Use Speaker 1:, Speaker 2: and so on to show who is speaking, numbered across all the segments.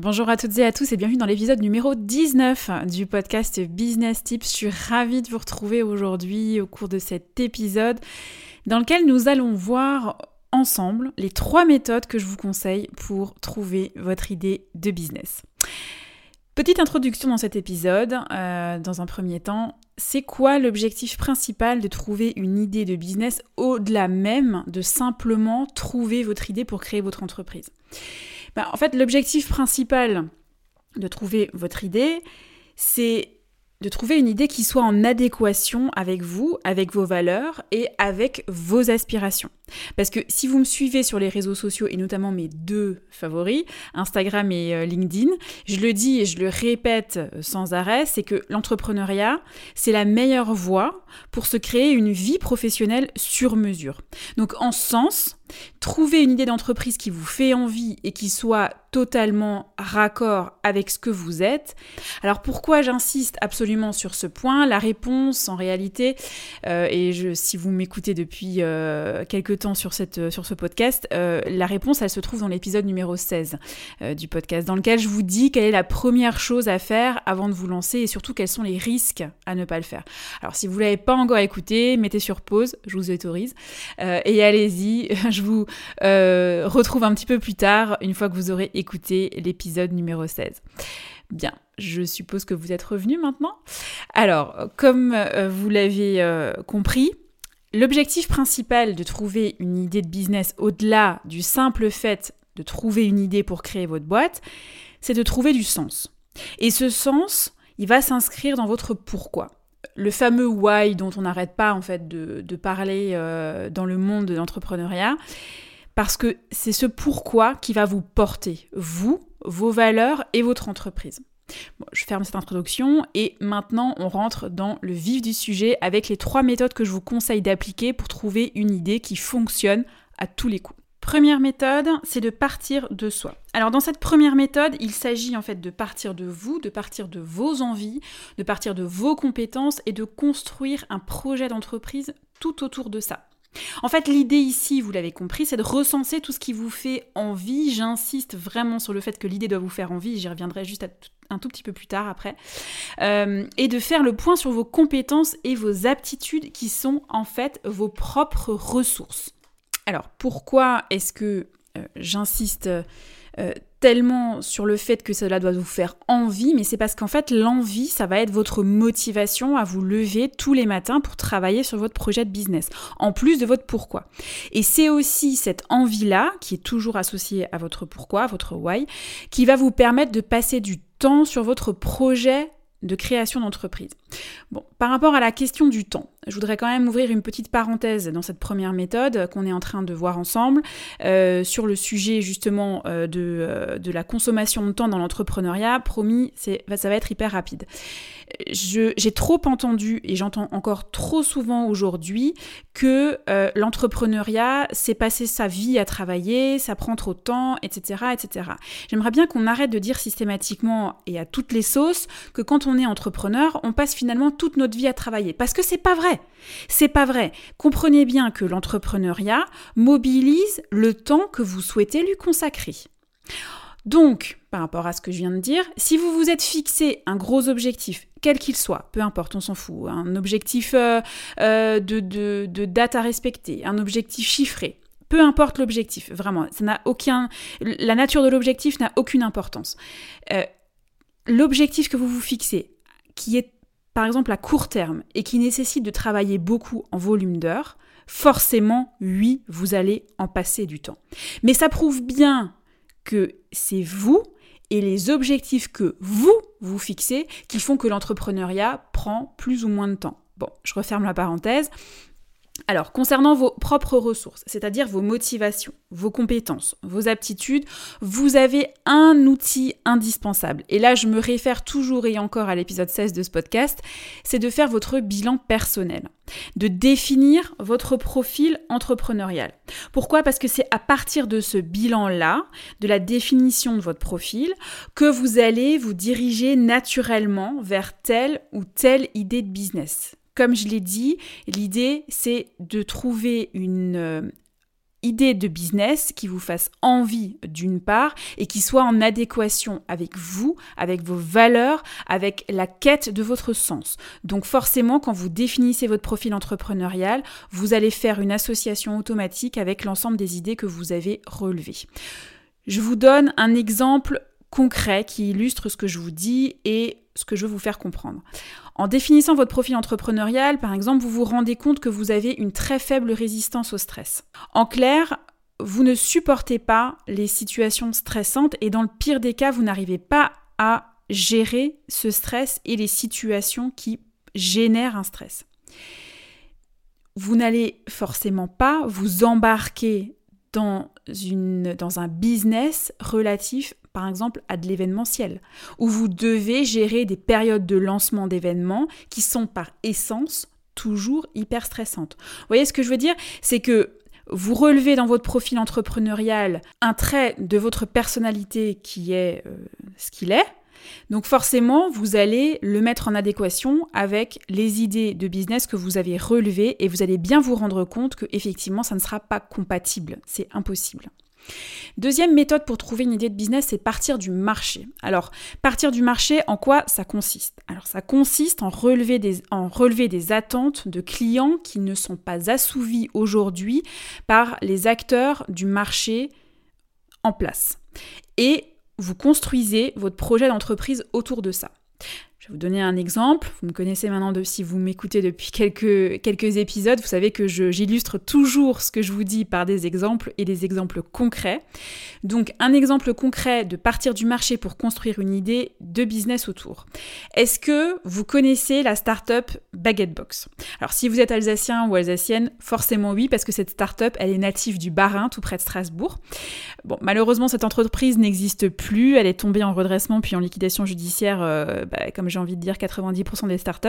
Speaker 1: Bonjour à toutes et à tous et bienvenue dans l'épisode numéro 19 du podcast Business Tips. Je suis ravie de vous retrouver aujourd'hui au cours de cet épisode dans lequel nous allons voir ensemble les trois méthodes que je vous conseille pour trouver votre idée de business. Petite introduction dans cet épisode, euh, dans un premier temps, c'est quoi l'objectif principal de trouver une idée de business au-delà même de simplement trouver votre idée pour créer votre entreprise? Bah, en fait, l'objectif principal de trouver votre idée, c'est de trouver une idée qui soit en adéquation avec vous, avec vos valeurs et avec vos aspirations. Parce que si vous me suivez sur les réseaux sociaux, et notamment mes deux favoris, Instagram et euh, LinkedIn, je le dis et je le répète euh, sans arrêt, c'est que l'entrepreneuriat, c'est la meilleure voie pour se créer une vie professionnelle sur mesure. Donc en sens, Trouver une idée d'entreprise qui vous fait envie et qui soit totalement raccord avec ce que vous êtes. Alors pourquoi j'insiste absolument sur ce point? La réponse en réalité, euh, et si vous m'écoutez depuis euh, quelques temps sur, cette, sur ce podcast, euh, la réponse elle se trouve dans l'épisode numéro 16 du podcast, dans lequel je vous dis quelle est la première chose à faire avant de vous lancer et surtout quels sont les risques à ne pas le faire. Alors si vous ne l'avez pas encore écouté, mettez sur pause, je vous autorise, et allez-y, je vous euh, retrouve un petit peu plus tard, une fois que vous aurez écouté l'épisode numéro 16. Bien, je suppose que vous êtes revenu maintenant. Alors, comme euh, vous l'avez euh, compris, l'objectif principal de trouver une idée de business au-delà du simple fait de trouver une idée pour créer votre boîte, c'est de trouver du sens. Et ce sens, il va s'inscrire dans votre pourquoi le fameux why dont on n'arrête pas en fait de, parler euh, dans le monde de l'entrepreneuriat, parce que c'est ce pourquoi qui va vous porter, vous, vos valeurs et votre entreprise. Je ferme cette introduction et maintenant on rentre dans le vif du sujet avec les trois méthodes que je vous conseille d'appliquer pour trouver une idée qui fonctionne à tous les coups. Première méthode, c'est de partir de soi. Alors dans cette première méthode, il s'agit en fait de partir de vous, de partir de vos envies, de partir de vos compétences et de construire un projet d'entreprise tout autour de ça. En fait, l'idée ici, vous l'avez compris, c'est de recenser tout ce qui vous fait envie. J'insiste vraiment sur le fait que l'idée doit vous faire envie, j'y reviendrai juste un tout petit peu plus tard après, euh, et de faire le point sur vos compétences et vos aptitudes qui sont en fait vos propres ressources. Alors pourquoi est-ce que euh, j'insiste euh, tellement sur le fait que cela doit vous faire envie, mais c'est parce qu'en fait l'envie, ça va être votre motivation à vous lever tous les matins pour travailler sur votre projet de business, en plus de votre pourquoi. Et c'est aussi cette envie-là, qui est toujours associée à votre pourquoi, votre why, qui va vous permettre de passer du temps sur votre projet de création d'entreprise. Bon, par rapport à la question du temps, je voudrais quand même ouvrir une petite parenthèse dans cette première méthode qu'on est en train de voir ensemble euh, sur le sujet justement euh, de, euh, de, la consommation de temps dans l'entrepreneuriat. Promis, ça va être hyper rapide. J'ai trop entendu et j'entends encore trop souvent aujourd'hui que l'entrepreneuriat, c'est passer sa vie à travailler, ça prend trop de temps, etc. etc. J'aimerais bien qu'on arrête de dire systématiquement et à toutes les sauces que quand on est entrepreneur, on passe finalement toute notre vie à travailler. Parce que c'est pas vrai. C'est pas vrai. Comprenez bien que l'entrepreneuriat mobilise le temps que vous souhaitez lui consacrer. Donc, par rapport à ce que je viens de dire, si vous vous êtes fixé un gros objectif, quel qu'il soit, peu importe, on s'en fout, un objectif euh, euh, de, de, date à respecter, un objectif chiffré, peu importe l'objectif, vraiment, ça n'a aucun, la nature de l'objectif n'a aucune importance. Euh, l'objectif que vous vous fixez, qui est par exemple à court terme et qui nécessite de travailler beaucoup en volume d'heures, forcément, oui, vous allez en passer du temps. Mais ça prouve bien que c'est vous et les objectifs que vous vous fixez qui font que l'entrepreneuriat prend plus ou moins de temps. Bon, je referme la parenthèse. Alors, concernant vos propres ressources, c'est-à-dire vos motivations, vos compétences, vos aptitudes, vous avez un outil indispensable. Et là, je me réfère toujours et encore à l'épisode 16 de ce podcast, c'est de faire votre bilan personnel, de définir votre profil entrepreneurial. Pourquoi? Parce que c'est à partir de ce bilan-là, de la définition de votre profil, que vous allez vous diriger naturellement vers telle ou telle idée de business. Comme je l'ai dit, l'idée, c'est de trouver une euh, idée de business qui vous fasse envie d'une part et qui soit en adéquation avec vous, avec vos valeurs, avec la quête de votre sens. Donc forcément, quand vous définissez votre profil entrepreneurial, vous allez faire une association automatique avec l'ensemble des idées que vous avez relevées. Je vous donne un exemple concret qui illustre ce que je vous dis et ce que je veux vous faire comprendre. En définissant votre profil entrepreneurial, par exemple, vous vous rendez compte que vous avez une très faible résistance au stress. En clair, vous ne supportez pas les situations stressantes et dans le pire des cas, vous n'arrivez pas à gérer ce stress et les situations qui génèrent un stress. Vous n'allez forcément pas vous embarquer dans, dans un business relatif par exemple à de l'événementiel, où vous devez gérer des périodes de lancement d'événements qui sont par essence toujours hyper stressantes. Vous voyez ce que je veux dire? C'est que vous relevez dans votre profil entrepreneurial un trait de votre personnalité qui est euh, ce qu'il est. Donc forcément, vous allez le mettre en adéquation avec les idées de business que vous avez relevées et vous allez bien vous rendre compte que effectivement, ça ne sera pas compatible, c'est impossible. Deuxième méthode pour trouver une idée de business, c'est partir du marché. Alors, partir du marché, en quoi ça consiste? Alors, ça consiste en relever, des, en relever des attentes de clients qui ne sont pas assouvis aujourd'hui par les acteurs du marché en place. Et vous construisez votre projet d'entreprise autour de ça. Je vais vous donner un exemple. Vous me connaissez maintenant si vous m'écoutez depuis quelques, quelques épisodes, vous savez que j'illustre toujours ce que je vous dis par des exemples et des exemples concrets. Donc un exemple concret de partir du marché pour construire une idée de business autour. Est-ce que vous connaissez la startup Baguette Box Alors si vous êtes alsacien ou alsacienne, forcément oui, parce que cette startup, elle est native du Bas-Rhin, tout près de Strasbourg. Bon, malheureusement, cette entreprise n'existe plus. Elle est tombée en redressement puis en liquidation judiciaire, euh, bah, comme j'ai envie de dire 90% des startups.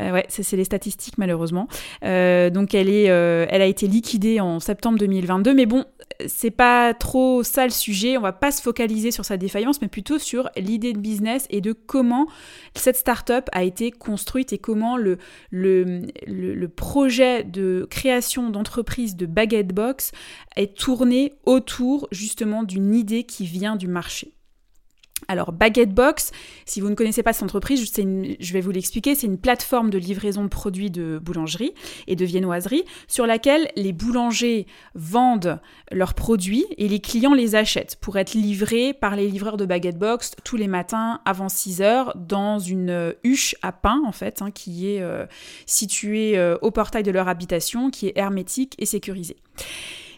Speaker 1: Euh, ouais, c'est les statistiques malheureusement. Euh, donc elle est, euh, elle a été liquidée en septembre 2022. Mais bon, c'est pas trop ça le sujet. On va pas se focaliser sur sa défaillance, mais plutôt sur l'idée de business et de comment cette startup a été construite et comment le, le, le projet de création d'entreprise de Baguette Box est tourné autour justement d'une idée qui vient du marché. Alors Baguette Box, si vous ne connaissez pas cette entreprise, je vais vous l'expliquer, c'est une plateforme de livraison de produits de boulangerie et de viennoiserie sur laquelle les boulangers vendent leurs produits et les clients les achètent pour être livrés par les livreurs de Baguette Box tous les matins avant 6 heures dans une huche à pain en fait, hein, qui est euh, située euh, au portail de leur habitation, qui est hermétique et sécurisée.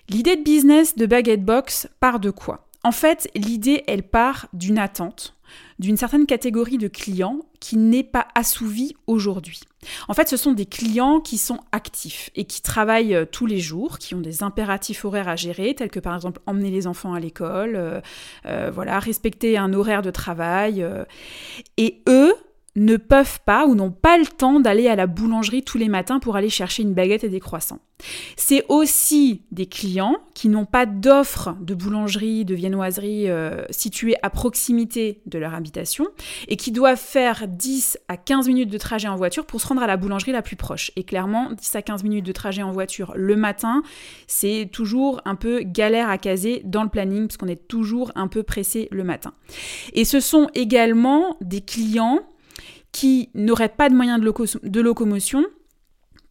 Speaker 1: L'idée de business de Baguette Box part de quoi? En fait, l'idée, elle part d'une attente, d'une certaine catégorie de clients qui n'est pas assouvie aujourd'hui. En fait, ce sont des clients qui sont actifs et qui travaillent euh, tous les jours, qui ont des impératifs horaires à gérer, tels que par exemple emmener les enfants à l'école, euh, euh, voilà, respecter un horaire de travail. et eux, ne peuvent pas ou n'ont pas le temps d'aller à la boulangerie tous les matins pour aller chercher une baguette et des croissants. C'est aussi des clients qui n'ont pas d'offre de boulangerie, de viennoiserie euh, située à proximité de leur habitation et qui doivent faire 10 à 15 minutes de trajet en voiture pour se rendre à la boulangerie la plus proche. Et clairement, 10 à 15 minutes de trajet en voiture le matin, c'est toujours un peu galère à caser dans le planning parce qu'on est toujours un peu pressé le matin. Et ce sont également des clients qui n'auraient pas de moyens de, locomotion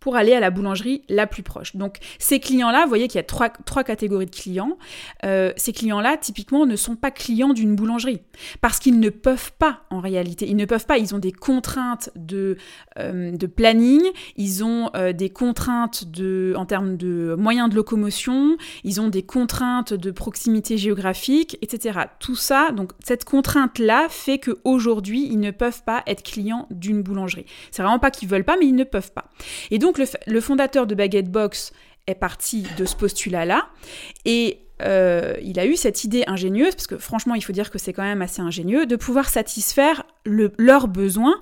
Speaker 1: pour aller à la boulangerie la plus proche. Donc ces clients-là, vous voyez qu'il y a trois, trois catégories de clients. Euh, ces clients-là, typiquement, ne sont pas clients d'une boulangerie parce qu'ils ne peuvent pas, en réalité. Ils ne peuvent pas, ils ont des contraintes de, euh, de planning, ils ont euh, des contraintes de, en termes de moyens de locomotion, ils ont des contraintes de proximité géographique, etc. Tout ça, donc cette contrainte-là fait qu'aujourd'hui, ils ne peuvent pas être clients d'une boulangerie. C'est vraiment pas qu'ils veulent pas, mais ils ne peuvent pas. Et donc, donc le, fondateur de Baguette Box est parti de ce postulat-là et euh, il a eu cette idée ingénieuse, parce que franchement il faut dire que c'est quand même assez ingénieux, de pouvoir satisfaire leurs besoins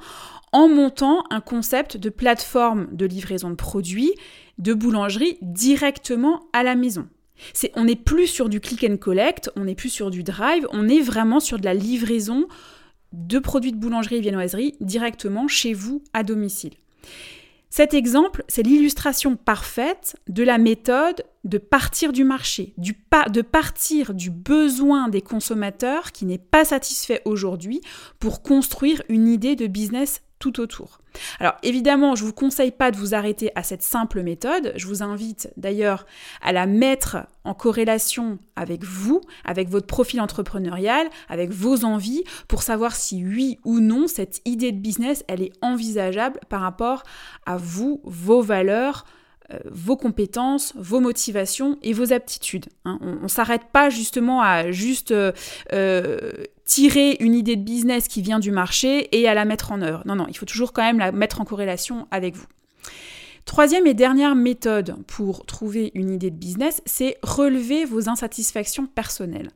Speaker 1: en montant un concept de plateforme de livraison de produits de boulangerie directement à la maison. On n'est plus sur du click and collect, on n'est plus sur du drive, on est vraiment sur de la livraison de produits de boulangerie et viennoiserie directement chez vous à domicile. Cet exemple, c'est l'illustration parfaite de la méthode de partir du marché, de partir du besoin des consommateurs qui n'est pas satisfait aujourd'hui pour construire une idée de business tout autour. Alors évidemment, je ne vous conseille pas de vous arrêter à cette simple méthode, je vous invite d'ailleurs à la mettre en corrélation avec vous, avec votre profil entrepreneurial, avec vos envies, pour savoir si oui ou non cette idée de business, elle est envisageable par rapport à vous, vos valeurs, vos compétences, vos motivations et vos aptitudes. Hein. On ne s'arrête pas justement à juste euh, euh, tirer une idée de business qui vient du marché et à la mettre en œuvre. Non, non, il faut toujours quand même la mettre en corrélation avec vous. Troisième et dernière méthode pour trouver une idée de business, c'est relever vos insatisfactions personnelles.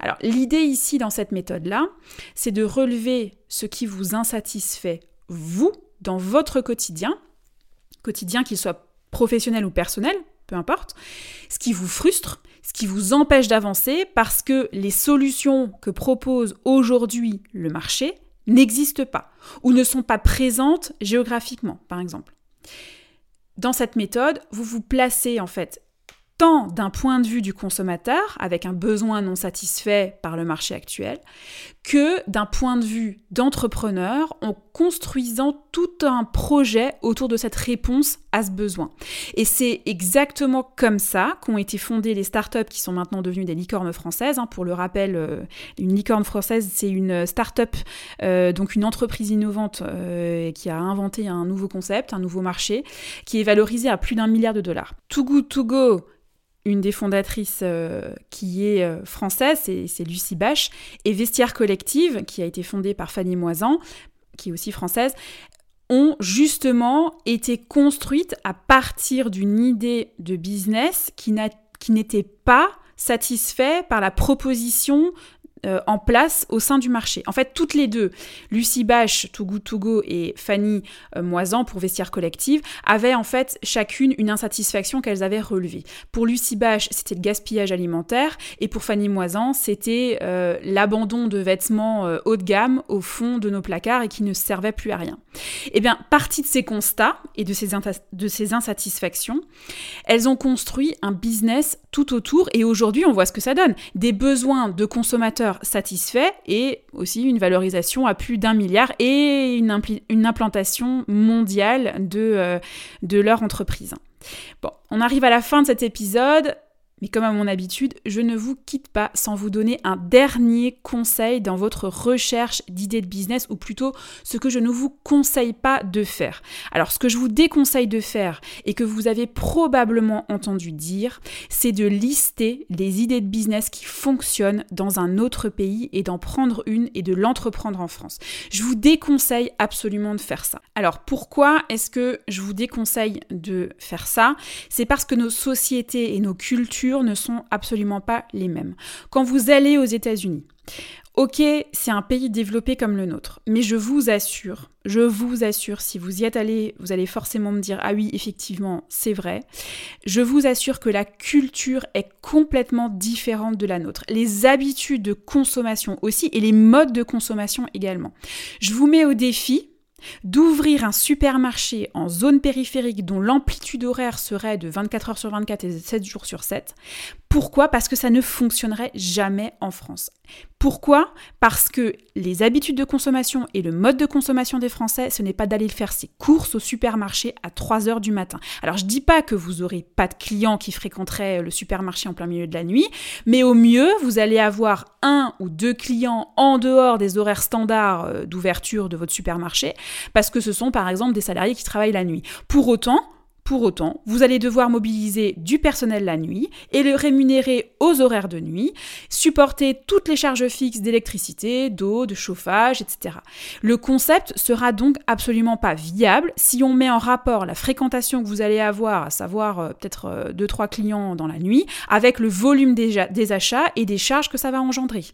Speaker 1: Alors l'idée ici dans cette méthode-là, c'est de relever ce qui vous insatisfait, vous, dans votre quotidien, quotidien qu'il soit professionnel ou personnel, peu importe, ce qui vous frustre, ce qui vous empêche d'avancer parce que les solutions que propose aujourd'hui le marché n'existent pas ou ne sont pas présentes géographiquement, par exemple. Dans cette méthode, vous vous placez en fait tant d'un point de vue du consommateur, avec un besoin non satisfait par le marché actuel, que d'un point de vue d'entrepreneur, en construisant tout un projet autour de cette réponse à ce besoin. Et c'est exactement comme ça qu'ont été fondées les startups qui sont maintenant devenues des licornes françaises. Hein. Pour le rappel, euh, une licorne française, c'est une startup, euh, donc une entreprise innovante euh, qui a inventé un nouveau concept, un nouveau marché, qui est valorisé à plus d'un milliard de dollars. Too Good To Go, une des fondatrices euh, qui est euh, française, c'est Lucie Bache, et Vestiaire Collective, qui a été fondée par Fanny Moisan, qui est aussi française, ont justement été construites à partir d'une idée de business qui n'était pas satisfait par la proposition euh, en place au sein du marché. En fait, toutes les deux, Lucie Bache, Togo Togo et Fanny euh, Moisan pour Vestiaire Collective, avaient en fait chacune une insatisfaction qu'elles avaient relevée. Pour Lucie Bache, c'était le gaspillage alimentaire et pour Fanny Moisan, c'était euh, l'abandon de vêtements haut de gamme au fond de nos placards et qui ne servaient plus à rien. Eh bien, partie de ces constats et de ces insatisfactions, elles ont construit un business tout autour et aujourd'hui, on voit ce que ça donne. Des besoins de consommateurs satisfait et aussi une valorisation à plus d'un milliard et une, une, implantation mondiale de, euh, de leur entreprise. Bon, on arrive à la fin de cet épisode. Mais comme à mon habitude, je ne vous quitte pas sans vous donner un dernier conseil dans votre recherche d'idées de business, ou plutôt ce que je ne vous conseille pas de faire. Alors ce que je vous déconseille de faire, et que vous avez probablement entendu dire, c'est de lister les idées de business qui fonctionnent dans un autre pays et d'en prendre une et de l'entreprendre en France. Je vous déconseille absolument de faire ça. Alors pourquoi est-ce que je vous déconseille de faire ça? C'est parce que nos sociétés et nos cultures ne sont absolument pas les mêmes. Quand vous allez aux États-Unis, ok, c'est un pays développé comme le nôtre, mais je vous assure, je vous assure, si vous y êtes allé, vous allez forcément me dire, ah oui, effectivement, c'est vrai. Je vous assure que la culture est complètement différente de la nôtre. Les habitudes de consommation aussi, et les modes de consommation également. Je vous mets au défi, d'ouvrir un supermarché en zone périphérique dont l'amplitude horaire serait de 24 heures sur 24 et 7 jours sur 7 pourquoi? Parce que ça ne fonctionnerait jamais en France. Pourquoi? Parce que les habitudes de consommation et le mode de consommation des Français, ce n'est pas d'aller faire ses courses au supermarché à 3 heures du matin. Alors je dis pas que vous aurez pas de clients qui fréquenteraient le supermarché en plein milieu de la nuit, mais au mieux, vous allez avoir un ou deux clients en dehors des horaires standards euh, d'ouverture de votre supermarché, parce que ce sont par exemple des salariés qui travaillent la nuit. Pour autant, Pour autant, vous allez devoir mobiliser du personnel la nuit et le rémunérer aux horaires de nuit, supporter toutes les charges fixes d'électricité, d'eau, de chauffage, etc. Le concept sera donc absolument pas viable si on met en rapport la fréquentation que vous allez avoir, à savoir euh, peut-être 2-3 euh, clients dans la nuit, avec le volume des, des achats et des charges que ça va engendrer.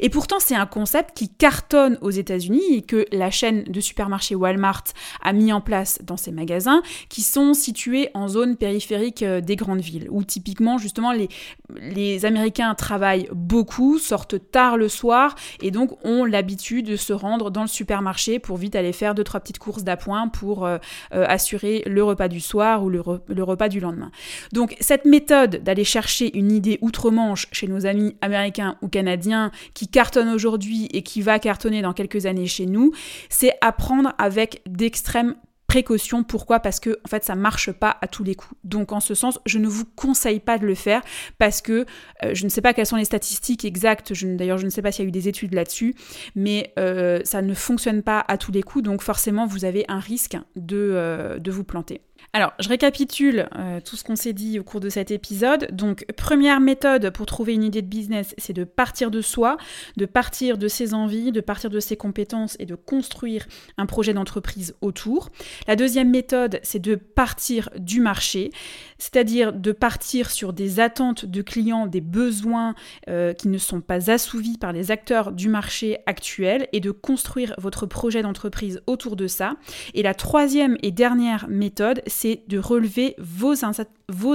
Speaker 1: Et pourtant, c'est un concept qui cartonne aux États-Unis et que la chaîne de supermarchés Walmart a mis en place dans ses magasins qui sont situés en zone périphérique euh, des grandes villes, où typiquement, justement, les, Américains travaillent beaucoup, sortent tard le soir et donc ont l'habitude de se rendre dans le supermarché pour vite aller faire deux, trois petites courses d'appoint pour euh, euh, assurer le repas du soir ou le, le repas du lendemain. Donc, cette méthode d'aller chercher une idée outre-Manche chez nos amis américains ou canadiens qui cartonne aujourd'hui et qui va cartonner dans quelques années chez nous, c'est apprendre avec d'extrêmes précautions. Pourquoi? Parce que en fait ça marche pas à tous les coups. Donc en ce sens, je ne vous conseille pas de le faire parce que euh, je ne sais pas quelles sont les statistiques exactes. D'ailleurs, je ne sais pas s'il y a eu des études là-dessus, mais euh, ça ne fonctionne pas à tous les coups. Donc forcément, vous avez un risque de, euh, de vous planter. Alors, je récapitule euh, tout ce qu'on s'est dit au cours de cet épisode. Donc, première méthode pour trouver une idée de business, c'est de partir de soi, de partir de ses envies, de partir de ses compétences et de construire un projet d'entreprise autour. La deuxième méthode, c'est de partir du marché, c'est-à-dire de partir sur des attentes de clients, des besoins euh, qui ne sont pas assouvis par les acteurs du marché actuel et de construire votre projet d'entreprise autour de ça. Et la troisième et dernière méthode, c'est de relever vos,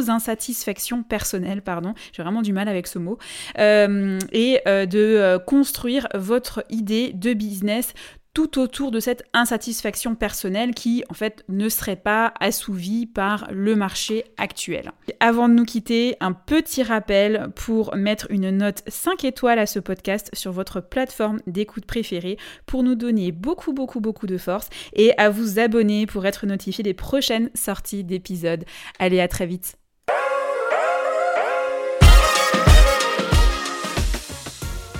Speaker 1: insatisfactions personnelles, pardon, j'ai vraiment du mal avec ce mot, euh, et euh, de euh, construire votre idée de business tout autour de cette insatisfaction personnelle qui, en fait, ne serait pas assouvie par le marché actuel. Avant de nous quitter, un petit rappel pour mettre une note 5 étoiles à ce podcast sur votre plateforme d'écoute préférée pour nous donner beaucoup, beaucoup, beaucoup de force et à vous abonner pour être notifié des prochaines sorties d'épisodes. Allez, à très vite!